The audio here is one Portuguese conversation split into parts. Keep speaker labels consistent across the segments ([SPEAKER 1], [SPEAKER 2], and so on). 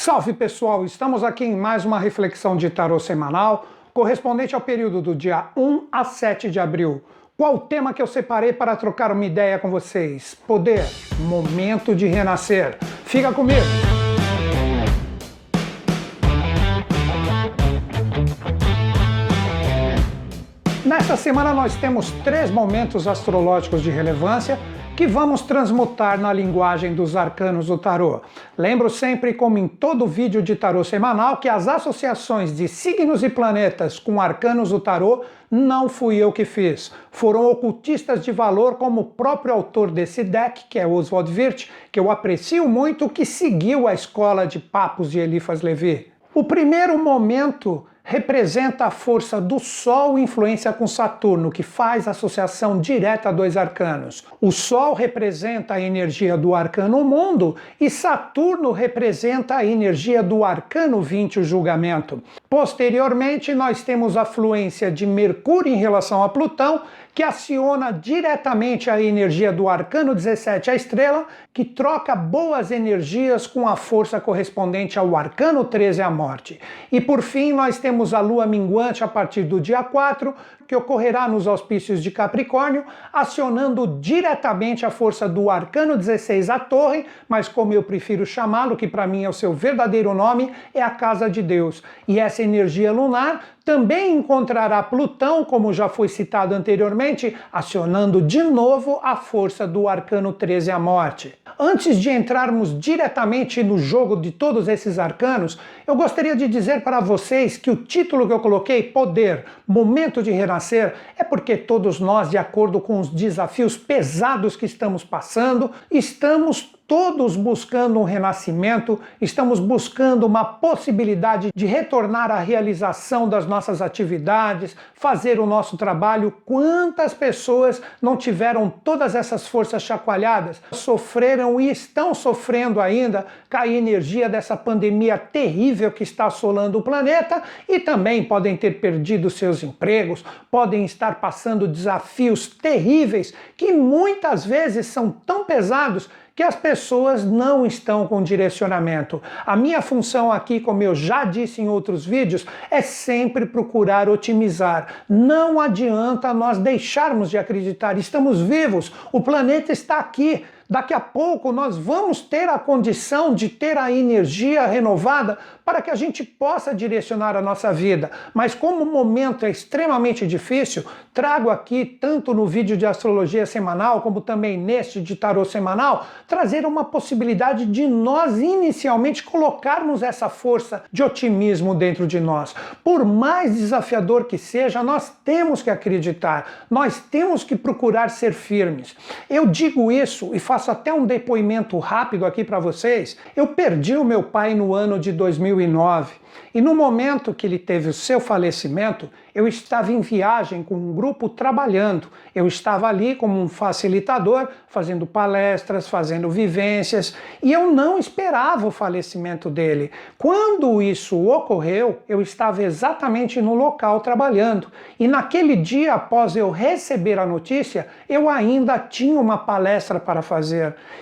[SPEAKER 1] Salve pessoal, estamos aqui em mais uma reflexão de tarô semanal, correspondente ao período do dia 1 a 7 de abril. Qual o tema que eu separei para trocar uma ideia com vocês? Poder, momento de renascer. Fica comigo! Nesta semana nós temos três momentos astrológicos de relevância que vamos transmutar na linguagem dos arcanos do tarô. Lembro sempre, como em todo vídeo de tarô semanal, que as associações de signos e planetas com arcanos do tarô não fui eu que fiz. Foram ocultistas de valor, como o próprio autor desse deck, que é Oswald Wirth, que eu aprecio muito, que seguiu a escola de papos de Eliphas Levi. O primeiro momento representa a força do Sol influência com Saturno, que faz associação direta a dois arcanos. O Sol representa a energia do arcano mundo e Saturno representa a energia do arcano 20, o julgamento. Posteriormente, nós temos a fluência de Mercúrio em relação a Plutão, que aciona diretamente a energia do arcano 17, a estrela, que troca boas energias com a força correspondente ao arcano 13, a morte. E por fim, nós temos a lua minguante a partir do dia 4, que ocorrerá nos auspícios de Capricórnio, acionando diretamente a força do arcano 16, a torre, mas como eu prefiro chamá-lo, que para mim é o seu verdadeiro nome, é a casa de Deus. E essa energia lunar também encontrará Plutão, como já foi citado anteriormente, acionando de novo a força do arcano 13, a morte. Antes de entrarmos diretamente no jogo de todos esses arcanos, eu gostaria de dizer para vocês que o título que eu coloquei, Poder, Momento de Renascimento, renascer é porque todos nós, de acordo com os desafios pesados que estamos passando, estamos todos buscando um renascimento, estamos buscando uma possibilidade de retornar à realização das nossas atividades, fazer o nosso trabalho. Quantas pessoas não tiveram todas essas forças chacoalhadas, sofreram e estão sofrendo ainda com a energia dessa pandemia terrível que está assolando o planeta e também podem ter perdido seus empregos, podem estar passando desafios terríveis que muitas vezes são tão pesados que as pessoas não estão com direcionamento. A minha função aqui, como eu já disse em outros vídeos, é sempre procurar otimizar. Não adianta nós deixarmos de acreditar. Estamos vivos, o planeta está aqui. Daqui a pouco nós vamos ter a condição de ter a energia renovada para que a gente possa direcionar a nossa vida. Mas como o momento é extremamente difícil, trago aqui, tanto no vídeo de astrologia semanal, como também neste de tarô semanal, trazer uma possibilidade de nós inicialmente colocarmos essa força de otimismo dentro de nós. Por mais desafiador que seja, nós temos que acreditar, nós temos que procurar ser firmes. Eu digo isso e faço faço até um depoimento rápido aqui para vocês. Eu perdi o meu pai no ano de 2009 e no momento que ele teve o seu falecimento, eu estava em viagem com um grupo trabalhando. Eu estava ali como um facilitador, fazendo palestras, fazendo vivências, e eu não esperava o falecimento dele. Quando isso ocorreu, eu estava exatamente no local trabalhando. E naquele dia, após eu receber a notícia, eu ainda tinha uma palestra para fazer.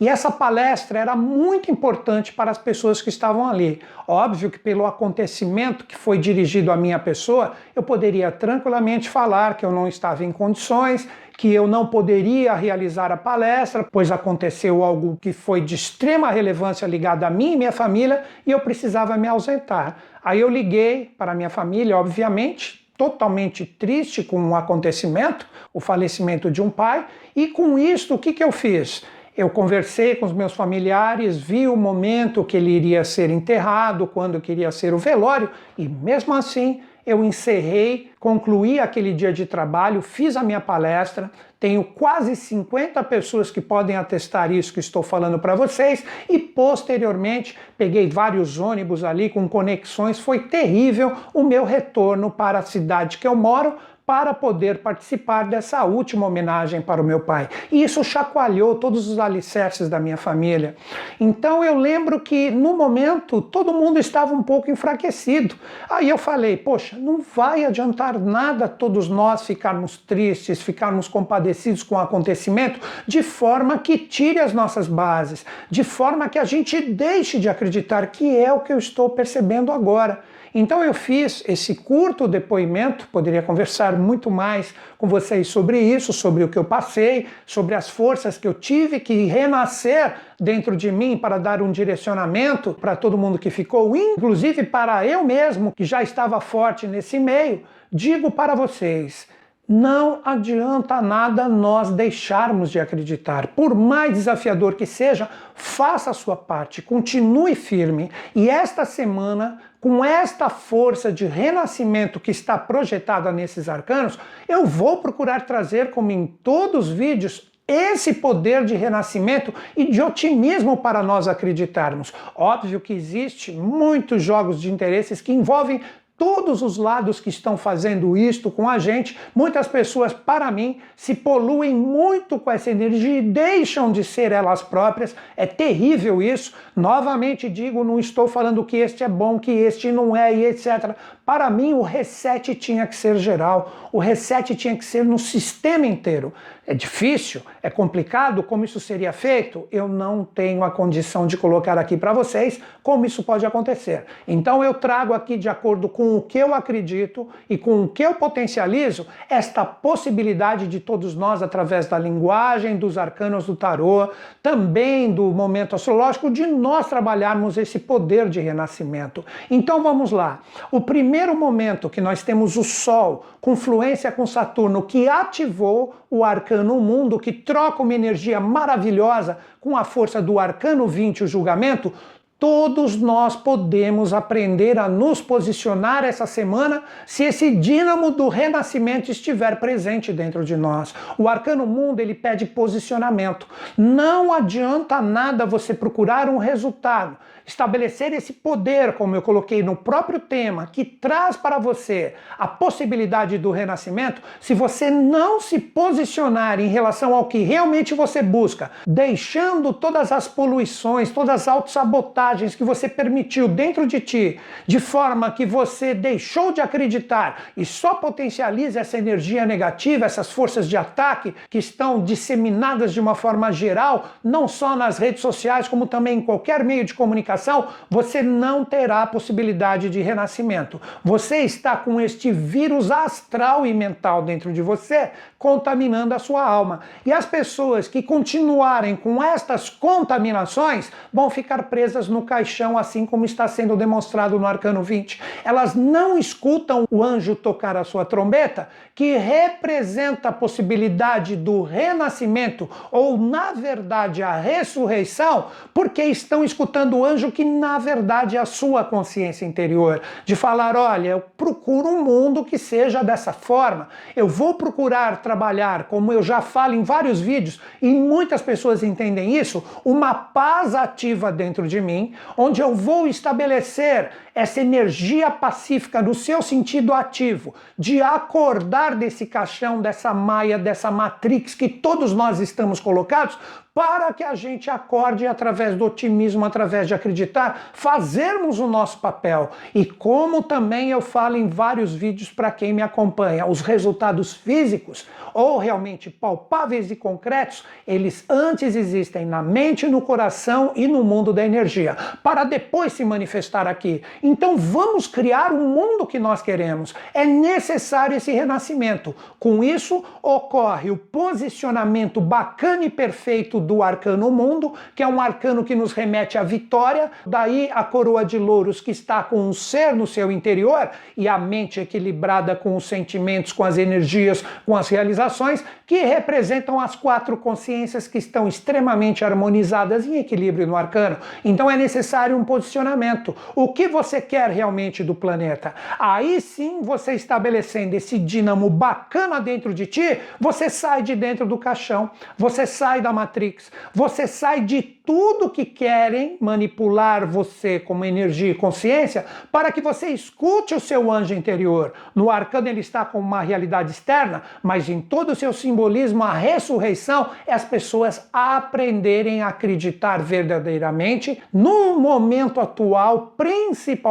[SPEAKER 1] E essa palestra era muito importante para as pessoas que estavam ali. Óbvio que pelo acontecimento que foi dirigido à minha pessoa, eu poderia tranquilamente falar que eu não estava em condições, que eu não poderia realizar a palestra, pois aconteceu algo que foi de extrema relevância ligado a mim e minha família e eu precisava me ausentar. Aí eu liguei para minha família, obviamente, totalmente triste com o acontecimento, o falecimento de um pai, e com isso o que, que eu fiz? Eu conversei com os meus familiares, vi o momento que ele iria ser enterrado, quando queria ser o velório, e mesmo assim eu encerrei, concluí aquele dia de trabalho, fiz a minha palestra, tenho quase 50 pessoas que podem atestar isso que estou falando para vocês e posteriormente peguei vários ônibus ali com conexões, foi terrível o meu retorno para a cidade que eu moro para poder participar dessa última homenagem para o meu pai. E isso chacoalhou todos os alicerces da minha família. Então eu lembro que no momento todo mundo estava um pouco enfraquecido. Aí eu falei: poxa, não vai adiantar nada todos nós ficarmos tristes, ficarmos compadecidos com o acontecimento, de forma que tire as nossas bases, de forma que a gente deixe de acreditar que é o que eu estou percebendo agora. Então eu fiz esse curto depoimento, poderia conversar muito mais com vocês sobre isso, sobre o que eu passei, sobre as forças que eu tive que renascer dentro de mim para dar um direcionamento para todo mundo que ficou, inclusive para eu mesmo, que já estava forte nesse meio. Digo para vocês, não adianta nada nós deixarmos de acreditar. Por mais desafiador que seja, faça a sua parte, continue firme. E esta semana, com esta força de renascimento que está projetada nesses arcanos, eu vou procurar trazer, como em todos os vídeos, esse poder de renascimento e de otimismo para nós acreditarmos. Óbvio que existe muitos jogos de interesses que envolvem todos os lados que estão fazendo isto com a gente, muitas pessoas, para mim, se poluem muito com essa energia e deixam de ser elas próprias. É terrível isso. Novamente digo, não estou falando que este é bom, que este não é e etc. Para mim, o reset tinha que ser geral, o reset tinha que ser no sistema inteiro. É difícil, é complicado como isso seria feito? Eu não tenho a condição de colocar aqui para vocês como isso pode acontecer. Então eu trago aqui, de acordo com o que eu acredito e com o que eu potencializo, esta possibilidade de todos nós, através da linguagem, dos arcanos do tarô, também do momento astrológico, de nós trabalharmos esse poder de renascimento. Então vamos lá. O primeiro momento que nós temos o Sol com fluência com Saturno, que ativou o arcano mundo, que troca uma energia maravilhosa com a força do arcano 20, o julgamento, Todos nós podemos aprender a nos posicionar essa semana se esse dínamo do renascimento estiver presente dentro de nós. O arcano mundo ele pede posicionamento. Não adianta nada você procurar um resultado estabelecer esse poder, como eu coloquei no próprio tema, que traz para você a possibilidade do renascimento, se você não se posicionar em relação ao que realmente você busca, deixando todas as poluições, todas as autossabotagens que você permitiu dentro de ti, de forma que você deixou de acreditar e só potencializa essa energia negativa, essas forças de ataque que estão disseminadas de uma forma geral, não só nas redes sociais, como também em qualquer meio de comunicação você não terá possibilidade de renascimento. Você está com este vírus astral e mental dentro de você, contaminando a sua alma. E as pessoas que continuarem com estas contaminações vão ficar presas no caixão, assim como está sendo demonstrado no Arcano 20. Elas não escutam o anjo tocar a sua trombeta, que representa a possibilidade do renascimento, ou na verdade a ressurreição, porque estão escutando o anjo que na verdade é a sua consciência interior, de falar, olha, eu procuro um mundo que seja dessa forma. Eu vou procurar trabalhar, como eu já falo em vários vídeos, e muitas pessoas entendem isso, uma paz ativa dentro de mim, onde eu vou estabelecer essa energia pacífica no seu sentido ativo, de acordar desse caixão, dessa maia, dessa matrix que todos nós estamos colocados, para que a gente acorde através do otimismo, através de acreditar, fazermos o nosso papel. E como também eu falo em vários vídeos para quem me acompanha, os resultados físicos ou realmente palpáveis e concretos, eles antes existem na mente, no coração e no mundo da energia, para depois se manifestar aqui. Então vamos criar o mundo que nós queremos. É necessário esse renascimento. Com isso ocorre o posicionamento bacana e perfeito do arcano mundo, que é um arcano que nos remete à vitória, daí a coroa de louros que está com um ser no seu interior e a mente equilibrada com os sentimentos, com as energias, com as realizações, que representam as quatro consciências que estão extremamente harmonizadas em equilíbrio no arcano. Então é necessário um posicionamento. O que você quer realmente do planeta? Aí sim, você estabelecendo esse dínamo bacana dentro de ti, você sai de dentro do caixão, você sai da Matrix. Você sai de tudo que querem manipular você como energia e consciência para que você escute o seu anjo interior. No arcano ele está com uma realidade externa, mas em todo o seu simbolismo, a ressurreição é as pessoas aprenderem a acreditar verdadeiramente no momento atual, principalmente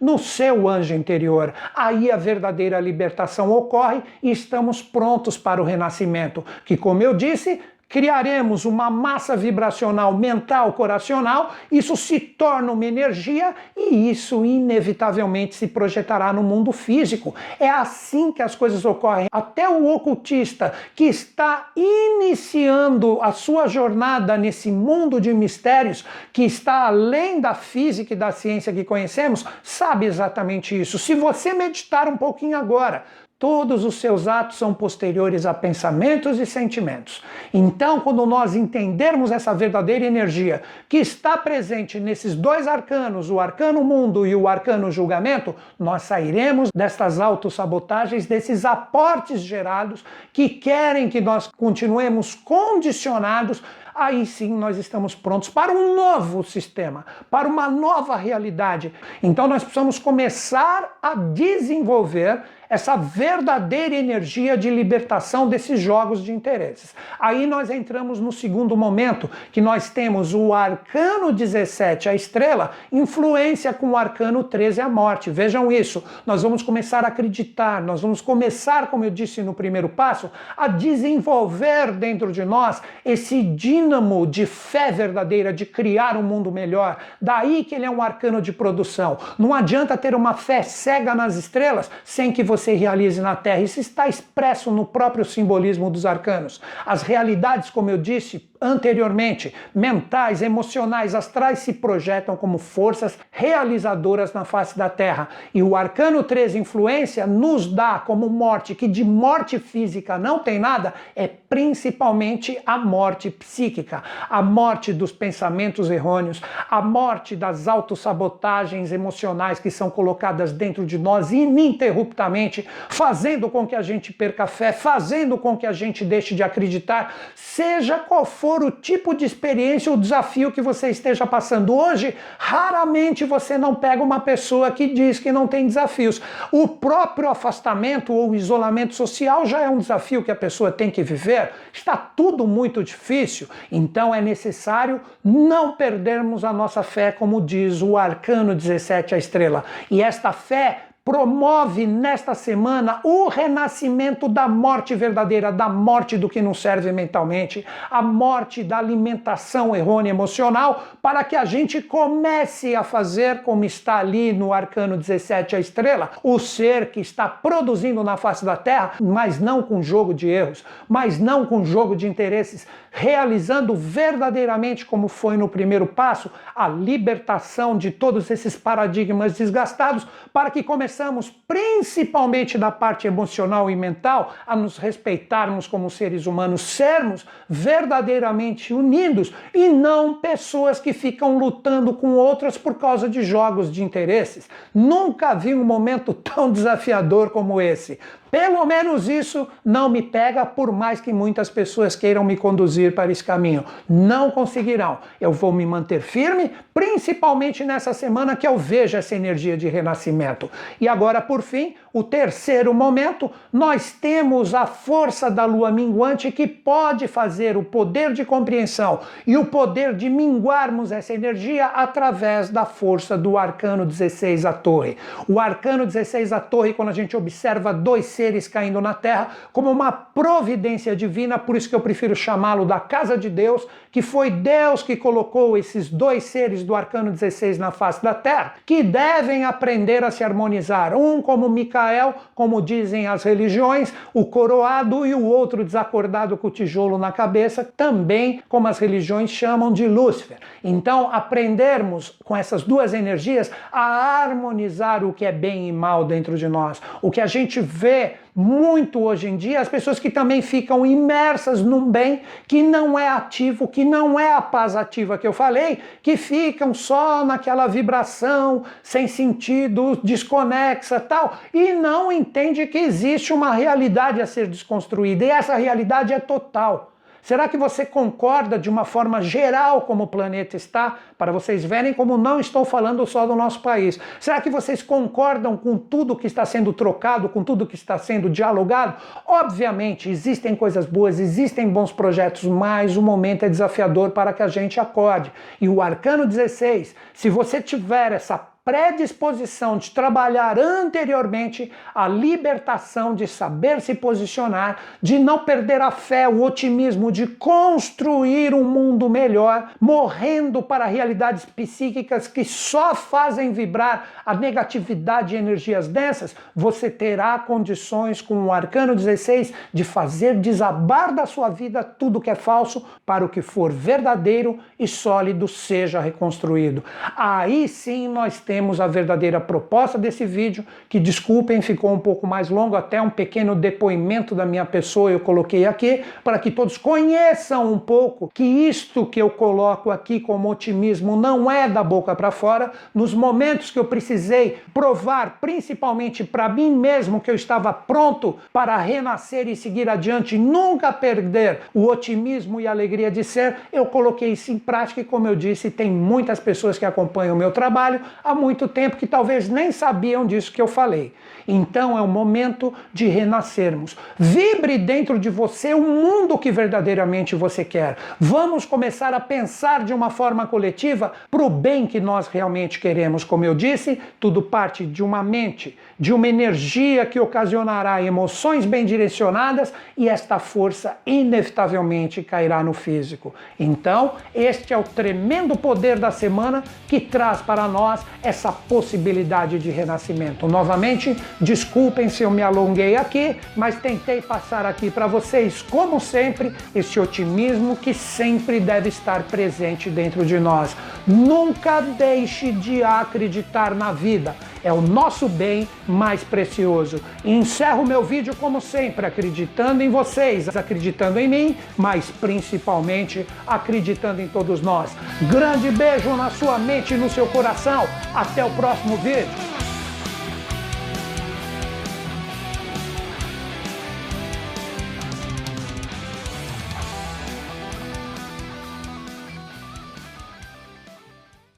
[SPEAKER 1] no seu anjo interior. Aí a verdadeira libertação ocorre e estamos prontos para o renascimento, que, como eu disse, criaremos uma massa vibracional mental coracional, isso se torna uma energia e isso inevitavelmente se projetará no mundo físico. É assim que as coisas ocorrem. Até o ocultista que está iniciando a sua jornada nesse mundo de mistérios que está além da física e da ciência que conhecemos, sabe exatamente isso. Se você meditar um pouquinho agora, Todos os seus atos são posteriores a pensamentos e sentimentos. Então, quando nós entendermos essa verdadeira energia que está presente nesses dois arcanos, o arcano mundo e o arcano julgamento, nós sairemos destas autossabotagens, desses aportes gerados que querem que nós continuemos condicionados aí sim nós estamos prontos para um novo sistema, para uma nova realidade. Então nós precisamos começar a desenvolver essa verdadeira energia de libertação desses jogos de interesses. Aí nós entramos no segundo momento, que nós temos o arcano 17, a estrela, influência com o arcano 13, a morte. Vejam isso, nós vamos começar a acreditar, nós vamos começar, como eu disse no primeiro passo, a desenvolver dentro de nós esse dínamo de fé verdadeira, de criar um mundo melhor. Daí que ele é um arcano de produção. Não adianta ter uma fé cega nas estrelas sem que você você realize na Terra. Isso está expresso no próprio simbolismo dos arcanos. As realidades, como eu disse, anteriormente, mentais, emocionais, astrais se projetam como forças realizadoras na face da Terra. E o arcano 13 influência nos dá como morte, que de morte física não tem nada, é principalmente a morte psíquica, a morte dos pensamentos errôneos, a morte das autossabotagens emocionais que são colocadas dentro de nós ininterruptamente, fazendo com que a gente perca fé, fazendo com que a gente deixe de acreditar, seja qual for for o tipo de experiência ou desafio que você esteja passando hoje, raramente você não pega uma pessoa que diz que não tem desafios. O próprio afastamento ou isolamento social já é um desafio que a pessoa tem que viver. Está tudo muito difícil, então é necessário não perdermos a nossa fé, como diz o arcano 17, a estrela. E esta fé promove nesta semana o renascimento da morte verdadeira, da morte do que não serve mentalmente, a morte da alimentação errônea emocional, para que a gente comece a fazer como está ali no arcano 17 a estrela, o ser que está produzindo na face da terra, mas não com jogo de erros, mas não com jogo de interesses, realizando verdadeiramente como foi no primeiro passo, a libertação de todos esses paradigmas desgastados, para que comecemos começamos, principalmente da parte emocional e mental, a nos respeitarmos como seres humanos, sermos verdadeiramente unidos e não pessoas que ficam lutando com outras por causa de jogos de interesses. Nunca vi um momento tão desafiador como esse. Pelo menos isso não me pega, por mais que muitas pessoas queiram me conduzir para esse caminho. Não conseguirão. Eu vou me manter firme, principalmente nessa semana que eu vejo essa energia de renascimento. E agora, por fim, o terceiro momento, nós temos a força da lua minguante que pode fazer o poder de compreensão e o poder de minguarmos essa energia através da força do arcano 16, a torre. O arcano 16, a torre, quando a gente observa dois seres caindo na terra como uma providência divina, por isso que eu prefiro chamá-lo da casa de Deus, que foi Deus que colocou esses dois seres do arcano 16 na face da terra, que devem aprender a se harmonizar, um como Micael, como dizem as religiões, o coroado e o outro desacordado com o tijolo na cabeça, também como as religiões chamam de Lúcifer. Então, aprendermos com essas duas energias a harmonizar o que é bem e mal dentro de nós. O que a gente vê muito hoje em dia as pessoas que também ficam imersas num bem que não é ativo, que não é a paz ativa que eu falei, que ficam só naquela vibração sem sentido, desconexa, tal, e não entende que existe uma realidade a ser desconstruída e essa realidade é total. Será que você concorda de uma forma geral como o planeta está? Para vocês verem como não estou falando só do nosso país. Será que vocês concordam com tudo que está sendo trocado, com tudo que está sendo dialogado? Obviamente, existem coisas boas, existem bons projetos, mas o momento é desafiador para que a gente acorde. E o Arcano 16, se você tiver essa predisposição de trabalhar anteriormente a libertação, de saber se posicionar, de não perder a fé, o otimismo, de construir um mundo melhor, morrendo para realidades psíquicas que só fazem vibrar a negatividade e energias densas, você terá condições com o Arcano 16 de fazer desabar da sua vida tudo que é falso para o que for verdadeiro e sólido seja reconstruído. Aí sim nós temos a verdadeira proposta desse vídeo, que desculpem, ficou um pouco mais longo, até um pequeno depoimento da minha pessoa eu coloquei aqui, para que todos conheçam um pouco que isto que eu coloco aqui como otimismo não é da boca para fora. Nos momentos que eu precisei provar, principalmente para mim mesmo, que eu estava pronto para renascer e seguir adiante, nunca perder o otimismo e a alegria de ser, eu coloquei isso em prática e, como eu disse, tem muitas pessoas que acompanham o meu trabalho há muito tempo que talvez nem sabiam disso que eu falei. Então é o momento de renascermos. Vibre dentro de você o mundo que verdadeiramente você quer. Vamos começar a pensar de uma forma coletiva para o bem que nós realmente queremos. Como eu disse, tudo parte de uma mente, de uma energia que ocasionará emoções bem direcionadas e esta força inevitavelmente cairá no físico. Então, este é o tremendo poder da semana que traz para nós essa possibilidade de renascimento. Novamente, desculpem se eu me alonguei aqui, mas tentei passar aqui para vocês, como sempre, esse otimismo que sempre deve estar presente dentro de nós. Nunca deixe de acreditar na vida é o nosso bem mais precioso. E encerro meu vídeo como sempre, acreditando em vocês, acreditando em mim, mas principalmente acreditando em todos nós. Grande beijo na sua mente e no seu coração. Até o próximo vídeo.